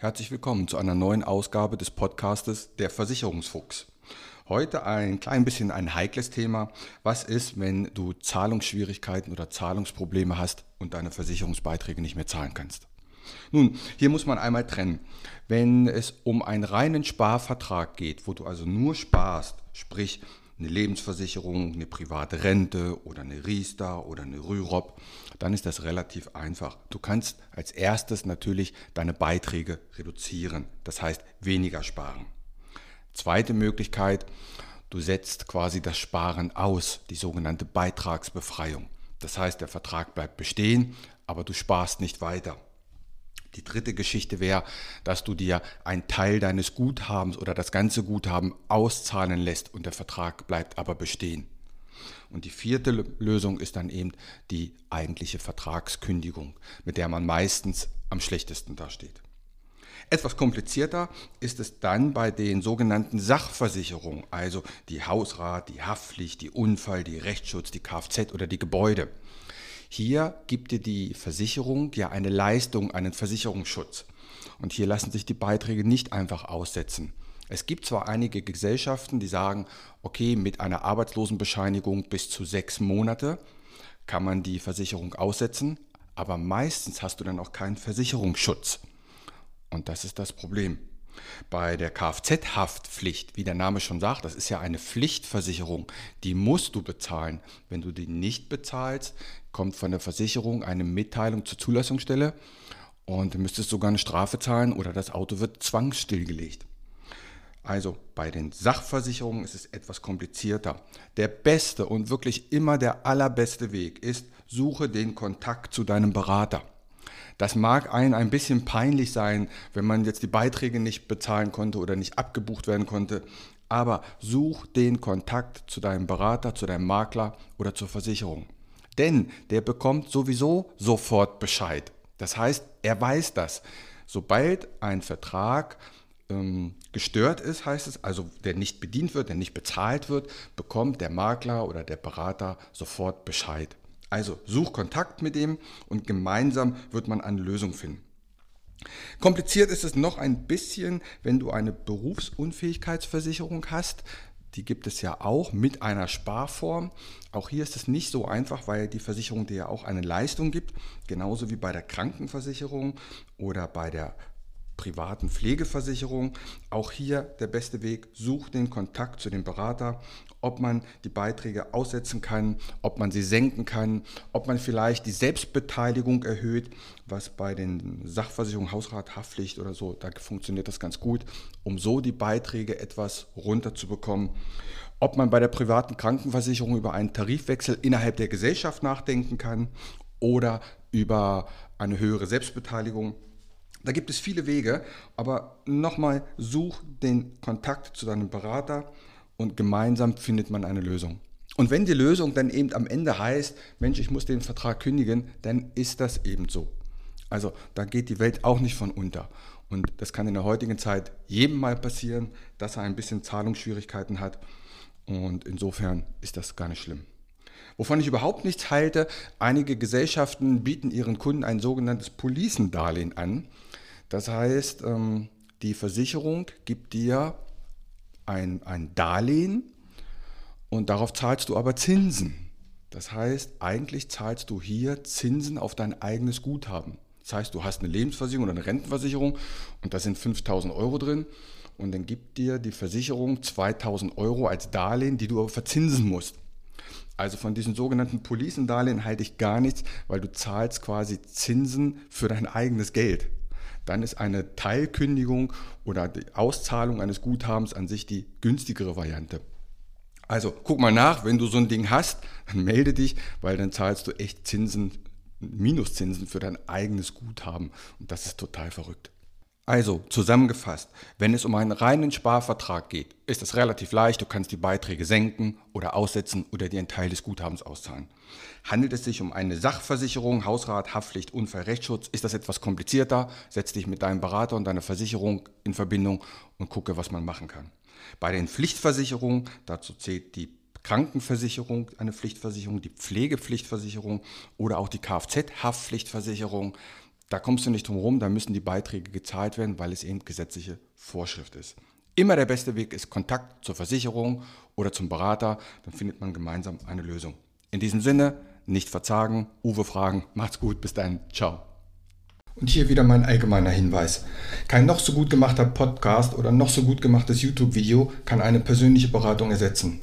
Herzlich willkommen zu einer neuen Ausgabe des Podcastes Der Versicherungsfuchs. Heute ein klein bisschen ein heikles Thema. Was ist, wenn du Zahlungsschwierigkeiten oder Zahlungsprobleme hast und deine Versicherungsbeiträge nicht mehr zahlen kannst? Nun, hier muss man einmal trennen. Wenn es um einen reinen Sparvertrag geht, wo du also nur sparst, sprich eine Lebensversicherung, eine private Rente oder eine Riester oder eine Rürup, dann ist das relativ einfach. Du kannst als erstes natürlich deine Beiträge reduzieren, das heißt weniger sparen. Zweite Möglichkeit, du setzt quasi das Sparen aus, die sogenannte Beitragsbefreiung. Das heißt, der Vertrag bleibt bestehen, aber du sparst nicht weiter. Die dritte Geschichte wäre, dass du dir einen Teil deines Guthabens oder das ganze Guthaben auszahlen lässt und der Vertrag bleibt aber bestehen. Und die vierte Lösung ist dann eben die eigentliche Vertragskündigung, mit der man meistens am schlechtesten dasteht. Etwas komplizierter ist es dann bei den sogenannten Sachversicherungen, also die Hausrat, die Haftpflicht, die Unfall, die Rechtsschutz, die Kfz oder die Gebäude. Hier gibt dir die Versicherung ja eine Leistung, einen Versicherungsschutz. Und hier lassen sich die Beiträge nicht einfach aussetzen. Es gibt zwar einige Gesellschaften, die sagen, okay, mit einer Arbeitslosenbescheinigung bis zu sechs Monate kann man die Versicherung aussetzen, aber meistens hast du dann auch keinen Versicherungsschutz. Und das ist das Problem. Bei der Kfz-Haftpflicht, wie der Name schon sagt, das ist ja eine Pflichtversicherung, die musst du bezahlen. Wenn du die nicht bezahlst, kommt von der Versicherung eine Mitteilung zur Zulassungsstelle und du müsstest sogar eine Strafe zahlen oder das Auto wird zwangsstillgelegt. Also bei den Sachversicherungen ist es etwas komplizierter. Der beste und wirklich immer der allerbeste Weg ist, suche den Kontakt zu deinem Berater. Das mag einen ein bisschen peinlich sein, wenn man jetzt die Beiträge nicht bezahlen konnte oder nicht abgebucht werden konnte, aber such den Kontakt zu deinem Berater, zu deinem Makler oder zur Versicherung. Denn der bekommt sowieso sofort Bescheid. Das heißt, er weiß das. Sobald ein Vertrag ähm, gestört ist, heißt es, also der nicht bedient wird, der nicht bezahlt wird, bekommt der Makler oder der Berater sofort Bescheid. Also such Kontakt mit ihm und gemeinsam wird man eine Lösung finden. Kompliziert ist es noch ein bisschen, wenn du eine Berufsunfähigkeitsversicherung hast. Die gibt es ja auch mit einer Sparform. Auch hier ist es nicht so einfach, weil die Versicherung dir ja auch eine Leistung gibt, genauso wie bei der Krankenversicherung oder bei der privaten Pflegeversicherung. Auch hier der beste Weg, such den Kontakt zu dem Berater, ob man die Beiträge aussetzen kann, ob man sie senken kann, ob man vielleicht die Selbstbeteiligung erhöht, was bei den Sachversicherungen, Hausrat, Haftpflicht oder so, da funktioniert das ganz gut, um so die Beiträge etwas runterzubekommen. Ob man bei der privaten Krankenversicherung über einen Tarifwechsel innerhalb der Gesellschaft nachdenken kann oder über eine höhere Selbstbeteiligung. Da gibt es viele Wege, aber nochmal, such den Kontakt zu deinem Berater und gemeinsam findet man eine Lösung. Und wenn die Lösung dann eben am Ende heißt, Mensch, ich muss den Vertrag kündigen, dann ist das eben so. Also da geht die Welt auch nicht von unter. Und das kann in der heutigen Zeit jedem mal passieren, dass er ein bisschen Zahlungsschwierigkeiten hat. Und insofern ist das gar nicht schlimm. Wovon ich überhaupt nichts halte, einige Gesellschaften bieten ihren Kunden ein sogenanntes Policendarlehen an. Das heißt, ähm, die Versicherung gibt dir ein, ein Darlehen und darauf zahlst du aber Zinsen. Das heißt, eigentlich zahlst du hier Zinsen auf dein eigenes Guthaben. Das heißt, du hast eine Lebensversicherung oder eine Rentenversicherung und da sind 5000 Euro drin und dann gibt dir die Versicherung 2000 Euro als Darlehen, die du aber verzinsen musst. Also von diesen sogenannten Policendarlehen halte ich gar nichts, weil du zahlst quasi Zinsen für dein eigenes Geld. Dann ist eine Teilkündigung oder die Auszahlung eines Guthabens an sich die günstigere Variante. Also guck mal nach, wenn du so ein Ding hast, dann melde dich, weil dann zahlst du echt Zinsen, Minuszinsen für dein eigenes Guthaben. Und das ist total verrückt. Also zusammengefasst, wenn es um einen reinen Sparvertrag geht, ist es relativ leicht, du kannst die Beiträge senken oder aussetzen oder dir einen Teil des Guthabens auszahlen. Handelt es sich um eine Sachversicherung, Hausrat, Haftpflicht, Unfall, Rechtsschutz, ist das etwas komplizierter, setz dich mit deinem Berater und deiner Versicherung in Verbindung und gucke, was man machen kann. Bei den Pflichtversicherungen, dazu zählt die Krankenversicherung, eine Pflichtversicherung, die Pflegepflichtversicherung oder auch die Kfz-Haftpflichtversicherung. Da kommst du nicht drum herum, da müssen die Beiträge gezahlt werden, weil es eben gesetzliche Vorschrift ist. Immer der beste Weg ist Kontakt zur Versicherung oder zum Berater, dann findet man gemeinsam eine Lösung. In diesem Sinne, nicht verzagen, Uwe fragen, macht's gut, bis dann, ciao. Und hier wieder mein allgemeiner Hinweis. Kein noch so gut gemachter Podcast oder noch so gut gemachtes YouTube-Video kann eine persönliche Beratung ersetzen.